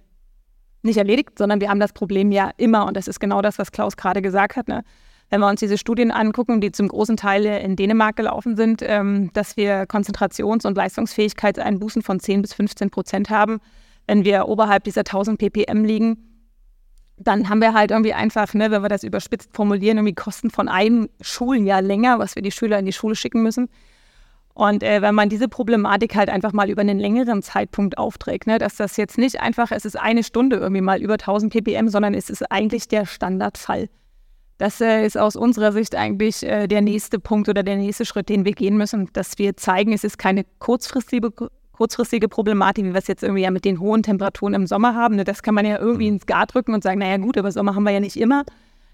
nicht erledigt, sondern wir haben das Problem ja immer. Und das ist genau das, was Klaus gerade gesagt hat. Ne? Wenn wir uns diese Studien angucken, die zum großen Teil in Dänemark gelaufen sind, ähm, dass wir Konzentrations- und Leistungsfähigkeitseinbußen von 10 bis 15 Prozent haben. Wenn wir oberhalb dieser 1000 ppm liegen, dann haben wir halt irgendwie einfach, ne, wenn wir das überspitzt formulieren, irgendwie Kosten von einem Schuljahr länger, was wir die Schüler in die Schule schicken müssen. Und äh, wenn man diese Problematik halt einfach mal über einen längeren Zeitpunkt aufträgt, ne, dass das jetzt nicht einfach, es ist eine Stunde irgendwie mal über 1000 ppm, sondern es ist eigentlich der Standardfall. Das äh, ist aus unserer Sicht eigentlich äh, der nächste Punkt oder der nächste Schritt, den wir gehen müssen, dass wir zeigen, es ist keine kurzfristige, kurzfristige Problematik, wie wir es jetzt irgendwie ja mit den hohen Temperaturen im Sommer haben. Ne? Das kann man ja irgendwie mhm. ins Gar drücken und sagen, naja gut, aber Sommer haben wir ja nicht immer.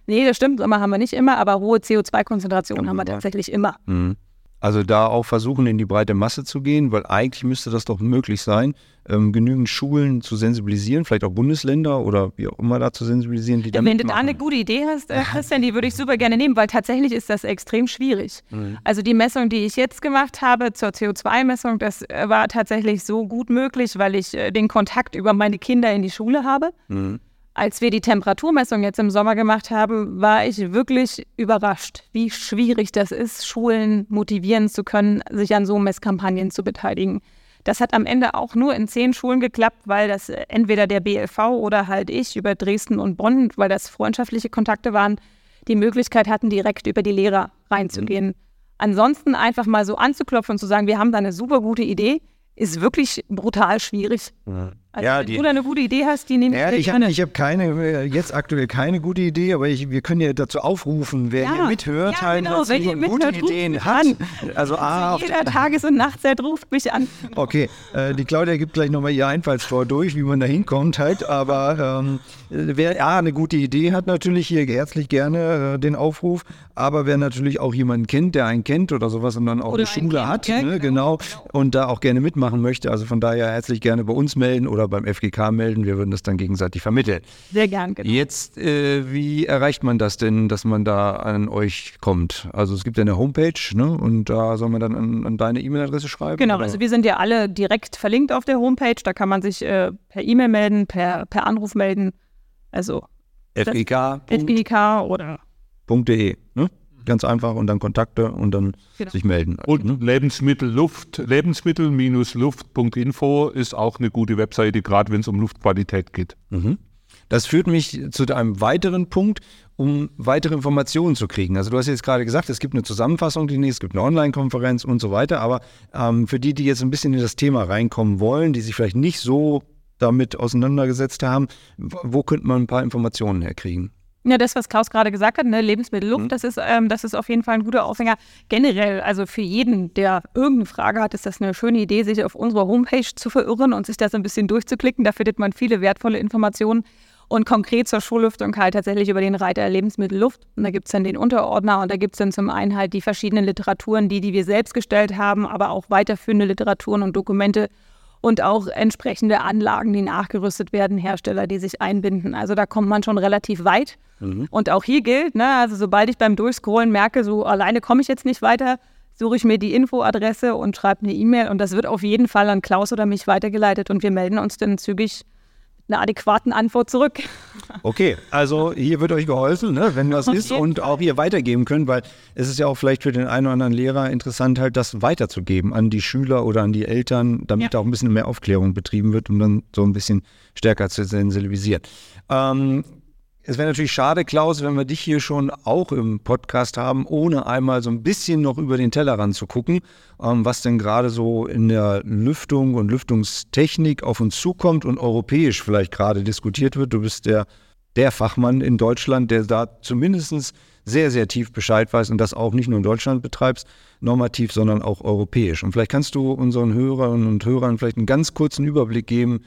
Nee, das stimmt, Sommer haben wir nicht immer, aber hohe CO2-Konzentrationen haben wir tatsächlich immer. Mhm. Also da auch versuchen, in die breite Masse zu gehen, weil eigentlich müsste das doch möglich sein, ähm, genügend Schulen zu sensibilisieren, vielleicht auch Bundesländer oder wie auch immer da zu sensibilisieren, die da Wenn du da eine gute Idee hast, äh, Christian, die würde ich super gerne nehmen, weil tatsächlich ist das extrem schwierig. Mhm. Also die Messung, die ich jetzt gemacht habe zur CO2-Messung, das äh, war tatsächlich so gut möglich, weil ich äh, den Kontakt über meine Kinder in die Schule habe. Mhm. Als wir die Temperaturmessung jetzt im Sommer gemacht haben, war ich wirklich überrascht, wie schwierig das ist, Schulen motivieren zu können, sich an so Messkampagnen zu beteiligen. Das hat am Ende auch nur in zehn Schulen geklappt, weil das entweder der BLV oder halt ich über Dresden und Bonn, weil das freundschaftliche Kontakte waren, die Möglichkeit hatten, direkt über die Lehrer reinzugehen. Mhm. Ansonsten einfach mal so anzuklopfen und zu sagen, wir haben da eine super gute Idee, ist wirklich brutal schwierig. Ja. Also ja, wenn die, du da eine gute Idee hast, die nehme ja, ich gerne. Ich habe keine, äh, jetzt aktuell keine gute Idee, aber ich, wir können ja dazu aufrufen, wer ja, hier mithört, ja, halt, genau, wer hier gute Ideen hat. An. Also, ah, also jeder Tages- und Nachtzeit ruft mich an. Okay, äh, die Claudia gibt gleich nochmal ihr Einfallstor durch, wie man da hinkommt halt, aber ähm, wer A, eine gute Idee hat, natürlich hier herzlich gerne äh, den Aufruf, aber wer natürlich auch jemanden kennt, der einen kennt oder sowas und dann auch oder eine Schule hat, ne, genau, genau, und da auch gerne mitmachen möchte, also von daher herzlich gerne bei uns melden oder oder beim FGK melden. Wir würden das dann gegenseitig vermitteln. Sehr gern, genau. Jetzt, äh, wie erreicht man das denn, dass man da an euch kommt? Also es gibt ja eine Homepage ne? und da soll man dann an, an deine E-Mail-Adresse schreiben? Genau, oder? also wir sind ja alle direkt verlinkt auf der Homepage. Da kann man sich äh, per E-Mail melden, per, per Anruf melden. Also FGK. FGK oder .de, ne? Ganz einfach und dann Kontakte und dann genau. sich melden. Und ne? Lebensmittel Luft, Lebensmittel-luft.info ist auch eine gute Webseite, gerade wenn es um Luftqualität geht. Mhm. Das führt mich zu einem weiteren Punkt, um weitere Informationen zu kriegen. Also du hast jetzt gerade gesagt, es gibt eine Zusammenfassung, die es gibt eine Online-Konferenz und so weiter. Aber ähm, für die, die jetzt ein bisschen in das Thema reinkommen wollen, die sich vielleicht nicht so damit auseinandergesetzt haben, wo könnte man ein paar Informationen herkriegen? Ja, das, was Klaus gerade gesagt hat, ne, Lebensmittelluft, mhm. das, ist, ähm, das ist auf jeden Fall ein guter Aufhänger. Generell, also für jeden, der irgendeine Frage hat, ist das eine schöne Idee, sich auf unserer Homepage zu verirren und sich das ein bisschen durchzuklicken. Da findet man viele wertvolle Informationen. Und konkret zur Schullüftung halt tatsächlich über den Reiter Lebensmittelluft. Und da gibt es dann den Unterordner und da gibt es dann zum einen halt die verschiedenen Literaturen, die, die wir selbst gestellt haben, aber auch weiterführende Literaturen und Dokumente und auch entsprechende Anlagen, die nachgerüstet werden, Hersteller, die sich einbinden. Also da kommt man schon relativ weit. Mhm. Und auch hier gilt, ne, also sobald ich beim Durchscrollen merke, so alleine komme ich jetzt nicht weiter, suche ich mir die Infoadresse und schreibe eine E-Mail und das wird auf jeden Fall an Klaus oder mich weitergeleitet und wir melden uns dann zügig einer adäquaten Antwort zurück. Okay, also hier wird euch geholfen, ne, wenn das ist und auch ihr weitergeben könnt, weil es ist ja auch vielleicht für den einen oder anderen Lehrer interessant, halt das weiterzugeben an die Schüler oder an die Eltern, damit ja. auch ein bisschen mehr Aufklärung betrieben wird, um dann so ein bisschen stärker zu sensibilisieren. Ähm, es wäre natürlich schade, Klaus, wenn wir dich hier schon auch im Podcast haben, ohne einmal so ein bisschen noch über den Tellerrand zu gucken, ähm, was denn gerade so in der Lüftung und Lüftungstechnik auf uns zukommt und europäisch vielleicht gerade diskutiert wird. Du bist der, der Fachmann in Deutschland, der da zumindest sehr, sehr tief Bescheid weiß und das auch nicht nur in Deutschland betreibst, normativ, sondern auch europäisch. Und vielleicht kannst du unseren Hörerinnen und Hörern vielleicht einen ganz kurzen Überblick geben,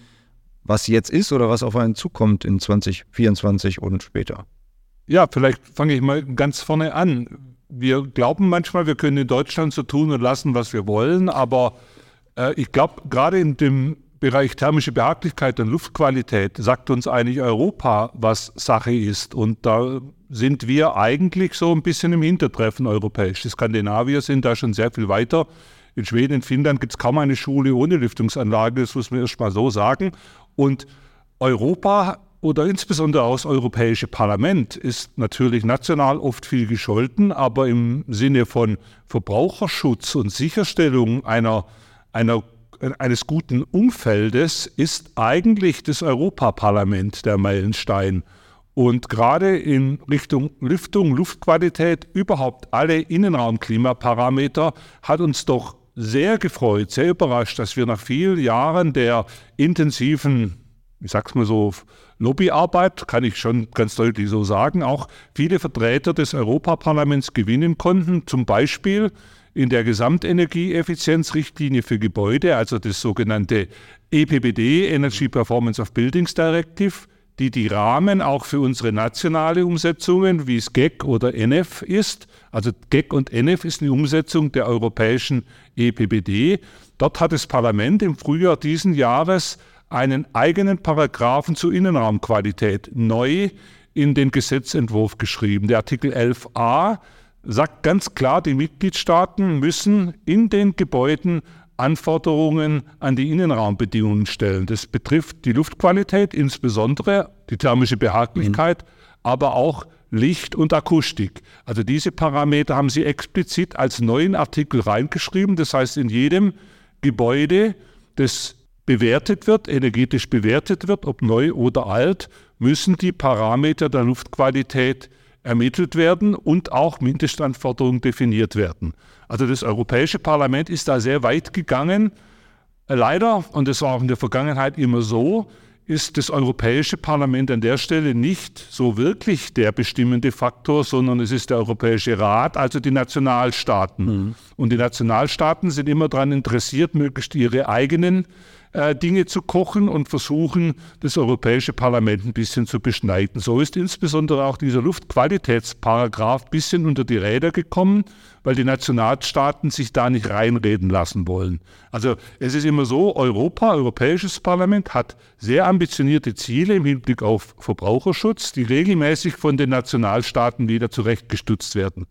was jetzt ist oder was auf einen zukommt in 2024 und später? Ja, vielleicht fange ich mal ganz vorne an. Wir glauben manchmal, wir können in Deutschland so tun und lassen, was wir wollen, aber äh, ich glaube, gerade in dem Bereich thermische Behaglichkeit und Luftqualität sagt uns eigentlich Europa, was Sache ist. Und da sind wir eigentlich so ein bisschen im Hintertreffen europäisch. Die Skandinavier sind da schon sehr viel weiter. In Schweden, in Finnland gibt es kaum eine Schule ohne Lüftungsanlage, das muss man erst mal so sagen. Und Europa oder insbesondere auch das Europäische Parlament ist natürlich national oft viel gescholten, aber im Sinne von Verbraucherschutz und Sicherstellung einer, einer, eines guten Umfeldes ist eigentlich das Europaparlament der Meilenstein. Und gerade in Richtung Lüftung, Luftqualität, überhaupt alle Innenraumklimaparameter hat uns doch sehr gefreut, sehr überrascht, dass wir nach vielen Jahren der intensiven, ich sag's mal so, Lobbyarbeit, kann ich schon ganz deutlich so sagen, auch viele Vertreter des Europaparlaments gewinnen konnten, zum Beispiel in der Gesamtenergieeffizienzrichtlinie für Gebäude, also das sogenannte EPBD, Energy Performance of Buildings Directive, die die Rahmen auch für unsere nationale Umsetzungen, wie es GEC oder NF ist. Also GEC und NF ist eine Umsetzung der europäischen EPBD. Dort hat das Parlament im Frühjahr diesen Jahres einen eigenen Paragraphen zur Innenraumqualität neu in den Gesetzentwurf geschrieben. Der Artikel 11a sagt ganz klar, die Mitgliedstaaten müssen in den Gebäuden Anforderungen an die Innenraumbedingungen stellen. Das betrifft die Luftqualität, insbesondere die thermische Behaglichkeit, mhm. aber auch Licht und Akustik. Also diese Parameter haben Sie explizit als neuen Artikel reingeschrieben. Das heißt, in jedem Gebäude, das bewertet wird, energetisch bewertet wird, ob neu oder alt, müssen die Parameter der Luftqualität ermittelt werden und auch Mindestanforderungen definiert werden. Also das Europäische Parlament ist da sehr weit gegangen. Leider, und das war auch in der Vergangenheit immer so, ist das Europäische Parlament an der Stelle nicht so wirklich der bestimmende Faktor, sondern es ist der Europäische Rat, also die Nationalstaaten. Mhm. Und die Nationalstaaten sind immer daran interessiert, möglichst ihre eigenen äh, Dinge zu kochen und versuchen, das Europäische Parlament ein bisschen zu beschneiden. So ist insbesondere auch dieser Luftqualitätsparagraf ein bisschen unter die Räder gekommen, weil die Nationalstaaten sich da nicht reinreden lassen wollen. Also es ist immer so, Europa, Europäisches Parlament hat sehr ambitionierte Ziele im Hinblick auf Verbraucherschutz, die regelmäßig von den Nationalstaaten wieder zurechtgestutzt werden.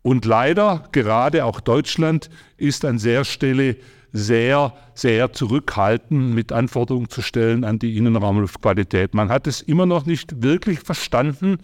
Und leider, gerade auch Deutschland ist an der Stelle sehr, sehr zurückhaltend mit Anforderungen zu stellen an die Innenraumluftqualität. Man hat es immer noch nicht wirklich verstanden,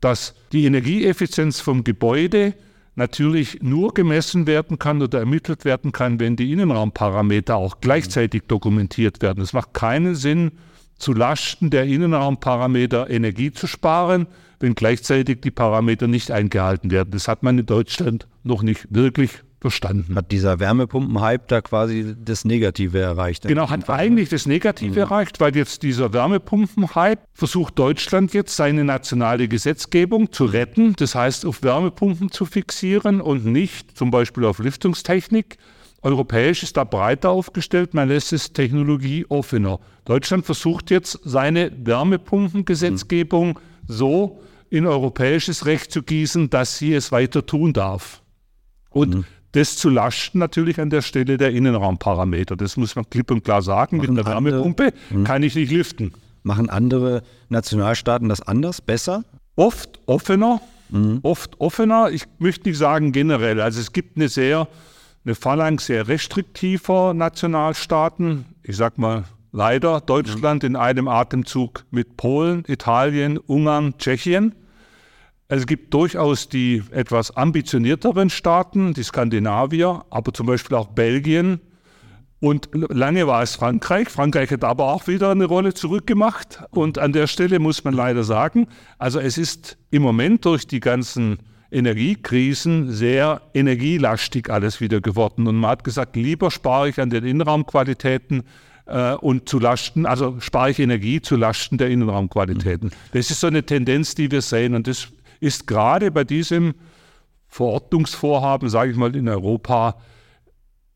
dass die Energieeffizienz vom Gebäude natürlich nur gemessen werden kann oder ermittelt werden kann, wenn die Innenraumparameter auch gleichzeitig dokumentiert werden. Es macht keinen Sinn, zu Lasten der Innenraumparameter Energie zu sparen, wenn gleichzeitig die Parameter nicht eingehalten werden. Das hat man in Deutschland noch nicht wirklich verstanden. Hat dieser Wärmepumpen-Hype da quasi das Negative erreicht? Genau, hat eigentlich das Negative mhm. erreicht, weil jetzt dieser Wärmepumpen-Hype versucht Deutschland jetzt seine nationale Gesetzgebung zu retten, das heißt auf Wärmepumpen zu fixieren und nicht zum Beispiel auf Lüftungstechnik. Europäisch ist da breiter aufgestellt, man lässt es Technologie offener. Deutschland versucht jetzt seine Wärmepumpengesetzgebung mhm. so in europäisches Recht zu gießen, dass sie es weiter tun darf. Und mhm. Das zu lasten natürlich an der Stelle der Innenraumparameter. Das muss man klipp und klar sagen. Machen Mit einer Wärmepumpe mhm. kann ich nicht lüften. Machen andere Nationalstaaten das anders, besser? Oft offener, mhm. oft offener. Ich möchte nicht sagen generell. Also es gibt eine sehr eine Phalanx sehr restriktiver Nationalstaaten. Ich sag mal leider Deutschland in einem Atemzug mit Polen, Italien, Ungarn, Tschechien. Es gibt durchaus die etwas ambitionierteren Staaten, die Skandinavier, aber zum Beispiel auch Belgien. Und lange war es Frankreich. Frankreich hat aber auch wieder eine Rolle zurückgemacht. Und an der Stelle muss man leider sagen, also es ist im Moment durch die ganzen Energiekrisen sehr energielastig alles wieder geworden. Und man hat gesagt, lieber spare ich an den Innenraumqualitäten äh, und zu Lasten, also spare ich Energie zu Lasten der Innenraumqualitäten. Mhm. Das ist so eine Tendenz, die wir sehen. Und das ist gerade bei diesem Verordnungsvorhaben, sage ich mal, in Europa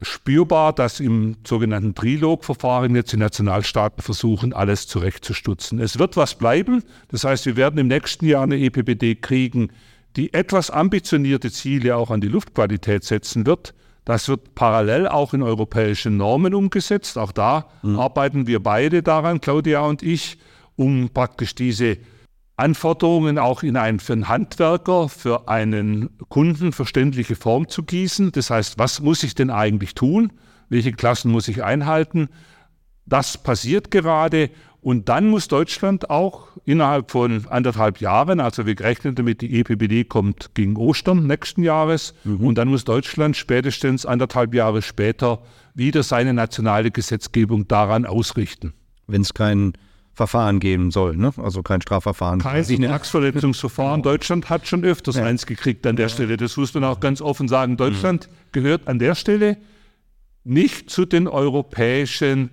spürbar, dass im sogenannten Trilog-Verfahren jetzt die Nationalstaaten versuchen, alles zurechtzustutzen. Es wird was bleiben. Das heißt, wir werden im nächsten Jahr eine EPBD kriegen, die etwas ambitionierte Ziele auch an die Luftqualität setzen wird. Das wird parallel auch in europäische Normen umgesetzt. Auch da mhm. arbeiten wir beide daran, Claudia und ich, um praktisch diese Anforderungen auch in einen, für einen Handwerker, für einen Kunden verständliche Form zu gießen. Das heißt, was muss ich denn eigentlich tun? Welche Klassen muss ich einhalten? Das passiert gerade und dann muss Deutschland auch innerhalb von anderthalb Jahren, also wir rechnen damit, die EPBD kommt gegen Ostern nächsten Jahres, mhm. und dann muss Deutschland spätestens anderthalb Jahre später wieder seine nationale Gesetzgebung daran ausrichten. Wenn es kein Verfahren geben soll, ne? also kein Strafverfahren. Kein Vertragsverletzungsverfahren. Deutschland hat schon öfters ja. eins gekriegt an der. Stelle. Das muss man auch ganz offen sagen. Deutschland mhm. gehört an der Stelle nicht zu den europäischen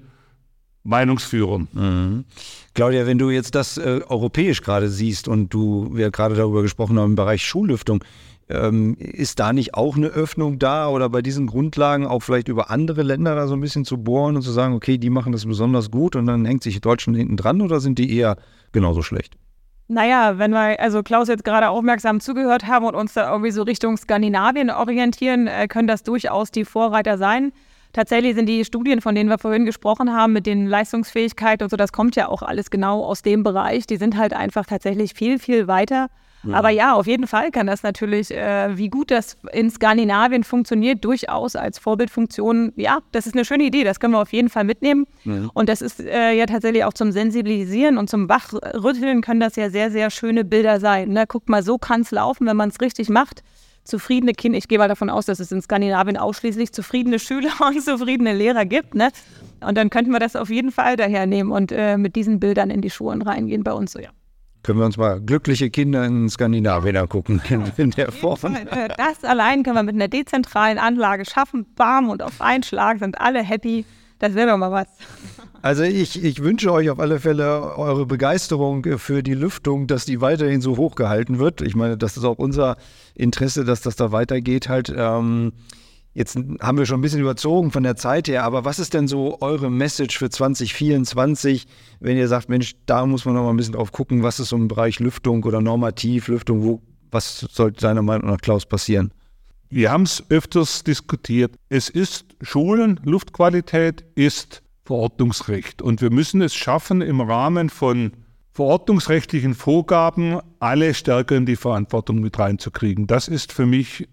Meinungsführern. Mhm. Claudia, wenn du jetzt das äh, europäisch gerade siehst und du, wir gerade darüber gesprochen haben im Bereich Schullüftung, ähm, ist da nicht auch eine Öffnung da oder bei diesen Grundlagen auch vielleicht über andere Länder da so ein bisschen zu bohren und zu sagen, okay, die machen das besonders gut und dann hängt sich Deutschland hinten dran oder sind die eher genauso schlecht? Naja, wenn wir, also Klaus jetzt gerade aufmerksam zugehört haben und uns da irgendwie so Richtung Skandinavien orientieren, äh, können das durchaus die Vorreiter sein. Tatsächlich sind die Studien, von denen wir vorhin gesprochen haben, mit den Leistungsfähigkeiten und so, das kommt ja auch alles genau aus dem Bereich. Die sind halt einfach tatsächlich viel, viel weiter. Ja. Aber ja, auf jeden Fall kann das natürlich, äh, wie gut das in Skandinavien funktioniert, durchaus als Vorbildfunktion. Ja, das ist eine schöne Idee, das können wir auf jeden Fall mitnehmen. Ja. Und das ist äh, ja tatsächlich auch zum Sensibilisieren und zum Wachrütteln können das ja sehr, sehr schöne Bilder sein. Ne? Guck mal, so kann es laufen, wenn man es richtig macht zufriedene Kinder, ich gehe mal davon aus, dass es in Skandinavien ausschließlich zufriedene Schüler und zufriedene Lehrer gibt. Ne? Und dann könnten wir das auf jeden Fall daher nehmen und äh, mit diesen Bildern in die Schulen reingehen bei uns so, ja. Können wir uns mal glückliche Kinder in Skandinavien angucken in, der Form. Das allein können wir mit einer dezentralen Anlage schaffen. Bam und auf einen Schlag sind alle happy. Das wäre doch mal was. Also ich, ich wünsche euch auf alle Fälle eure Begeisterung für die Lüftung, dass die weiterhin so hoch gehalten wird. Ich meine, das ist auch unser Interesse, dass das da weitergeht halt. Ähm, jetzt haben wir schon ein bisschen überzogen von der Zeit her, aber was ist denn so eure Message für 2024, wenn ihr sagt, Mensch, da muss man noch mal ein bisschen drauf gucken, was ist so im Bereich Lüftung oder Normativlüftung, wo, was sollte deiner Meinung nach, Klaus, passieren? Wir haben es öfters diskutiert. Es ist Schulen, Luftqualität ist Verordnungsrecht. Und wir müssen es schaffen, im Rahmen von verordnungsrechtlichen Vorgaben alle stärker in die Verantwortung mit reinzukriegen. Das ist für mich,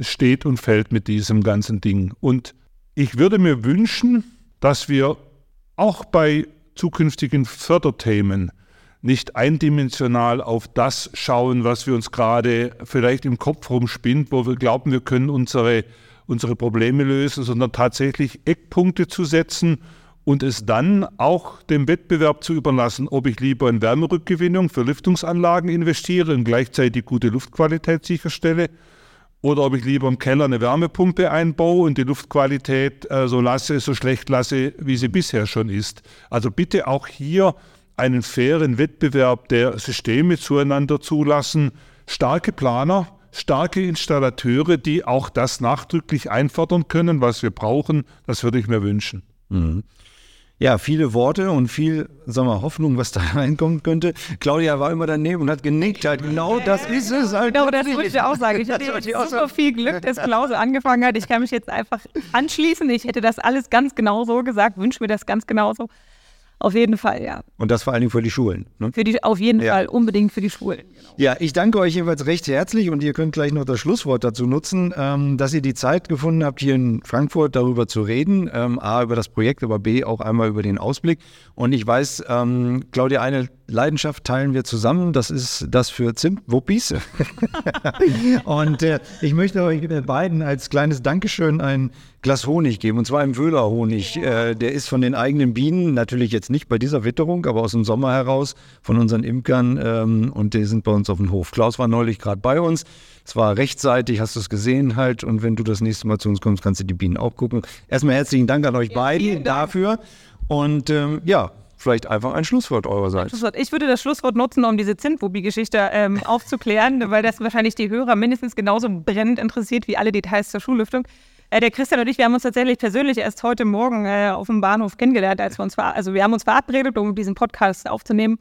steht und fällt mit diesem ganzen Ding. Und ich würde mir wünschen, dass wir auch bei zukünftigen Förderthemen nicht eindimensional auf das schauen, was wir uns gerade vielleicht im Kopf rumspinnt, wo wir glauben, wir können unsere, unsere Probleme lösen, sondern tatsächlich Eckpunkte zu setzen und es dann auch dem Wettbewerb zu überlassen, ob ich lieber in Wärmerückgewinnung für Lüftungsanlagen investiere und gleichzeitig gute Luftqualität sicherstelle oder ob ich lieber im Keller eine Wärmepumpe einbaue und die Luftqualität äh, so lasse, so schlecht lasse, wie sie bisher schon ist. Also bitte auch hier einen fairen Wettbewerb der Systeme zueinander zulassen. Starke Planer, starke Installateure, die auch das nachdrücklich einfordern können, was wir brauchen, das würde ich mir wünschen. Mhm. Ja, viele Worte und viel, sagen wir, Hoffnung, was da reinkommen könnte. Claudia war immer daneben und hat genickt. Halt, genau das ist es. Halt. Genau, das würde ich auch sagen. Ich hatte super viel Glück, dass Klaus angefangen hat. Ich kann mich jetzt einfach anschließen. Ich hätte das alles ganz genau so gesagt, wünsche mir das ganz genauso. Auf jeden Fall, ja. Und das vor allen Dingen für die Schulen. Ne? Für die, auf jeden ja. Fall, unbedingt für die Schulen. Genau. Ja, ich danke euch jedenfalls recht herzlich und ihr könnt gleich noch das Schlusswort dazu nutzen, ähm, dass ihr die Zeit gefunden habt, hier in Frankfurt darüber zu reden. Ähm, A, über das Projekt, aber B, auch einmal über den Ausblick. Und ich weiß, ähm, Claudia, eine Leidenschaft teilen wir zusammen. Das ist das für Zimtwuppis. und äh, ich möchte euch beiden als kleines Dankeschön ein Glas Honig geben, und zwar im Wöhlerhonig. Äh, der ist von den eigenen Bienen, natürlich jetzt nicht bei dieser Witterung, aber aus dem Sommer heraus, von unseren Imkern. Ähm, und die sind bei uns auf dem Hof. Klaus war neulich gerade bei uns. Es war rechtzeitig, hast du es gesehen halt. Und wenn du das nächste Mal zu uns kommst, kannst du die Bienen auch gucken. Erstmal herzlichen Dank an euch ja, beiden dafür. Und ähm, ja, vielleicht einfach ein Schlusswort eurerseits. Ich würde das Schlusswort nutzen, um diese Zintwubi-Geschichte ähm, aufzuklären, weil das wahrscheinlich die Hörer mindestens genauso brennend interessiert wie alle Details zur Schullüftung. Äh, der Christian und ich, wir haben uns tatsächlich persönlich erst heute Morgen äh, auf dem Bahnhof kennengelernt, als wir uns war. Also wir haben uns verabredet, um diesen Podcast aufzunehmen.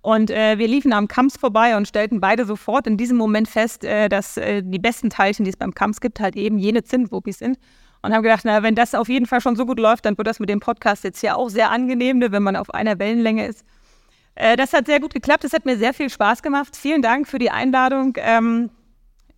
Und äh, wir liefen am Kamps vorbei und stellten beide sofort in diesem Moment fest, äh, dass äh, die besten Teilchen, die es beim Kamps gibt, halt eben jene Zintwuppis sind und haben gedacht, na, wenn das auf jeden Fall schon so gut läuft, dann wird das mit dem Podcast jetzt ja auch sehr angenehm, ne, wenn man auf einer Wellenlänge ist. Äh, das hat sehr gut geklappt. Es hat mir sehr viel Spaß gemacht. Vielen Dank für die Einladung. Ähm,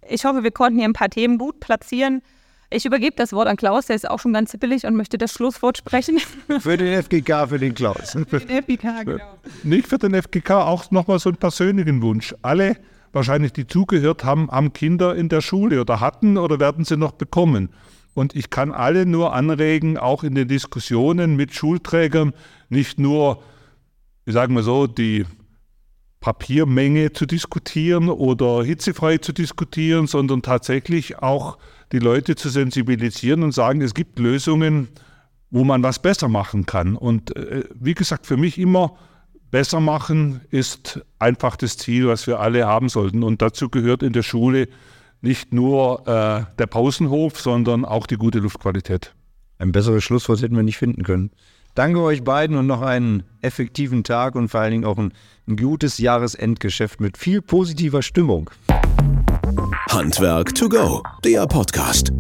ich hoffe, wir konnten hier ein paar Themen gut platzieren. Ich übergebe das Wort an Klaus, der ist auch schon ganz zippelig und möchte das Schlusswort sprechen. Für den FGK, für den Klaus. Für den FGK, genau. Nicht für den FGK, auch nochmal so einen persönlichen Wunsch. Alle wahrscheinlich, die zugehört haben, haben Kinder in der Schule oder hatten oder werden sie noch bekommen. Und ich kann alle nur anregen, auch in den Diskussionen mit Schulträgern, nicht nur, ich sage mal so, die Papiermenge zu diskutieren oder hitzefrei zu diskutieren, sondern tatsächlich auch die Leute zu sensibilisieren und sagen, es gibt Lösungen, wo man was besser machen kann. Und äh, wie gesagt, für mich immer besser machen ist einfach das Ziel, was wir alle haben sollten. Und dazu gehört in der Schule nicht nur äh, der Pausenhof, sondern auch die gute Luftqualität. Ein besseres Schlusswort hätten wir nicht finden können. Danke euch beiden und noch einen effektiven Tag und vor allen Dingen auch ein, ein gutes Jahresendgeschäft mit viel positiver Stimmung. Handwerk to go, der Podcast.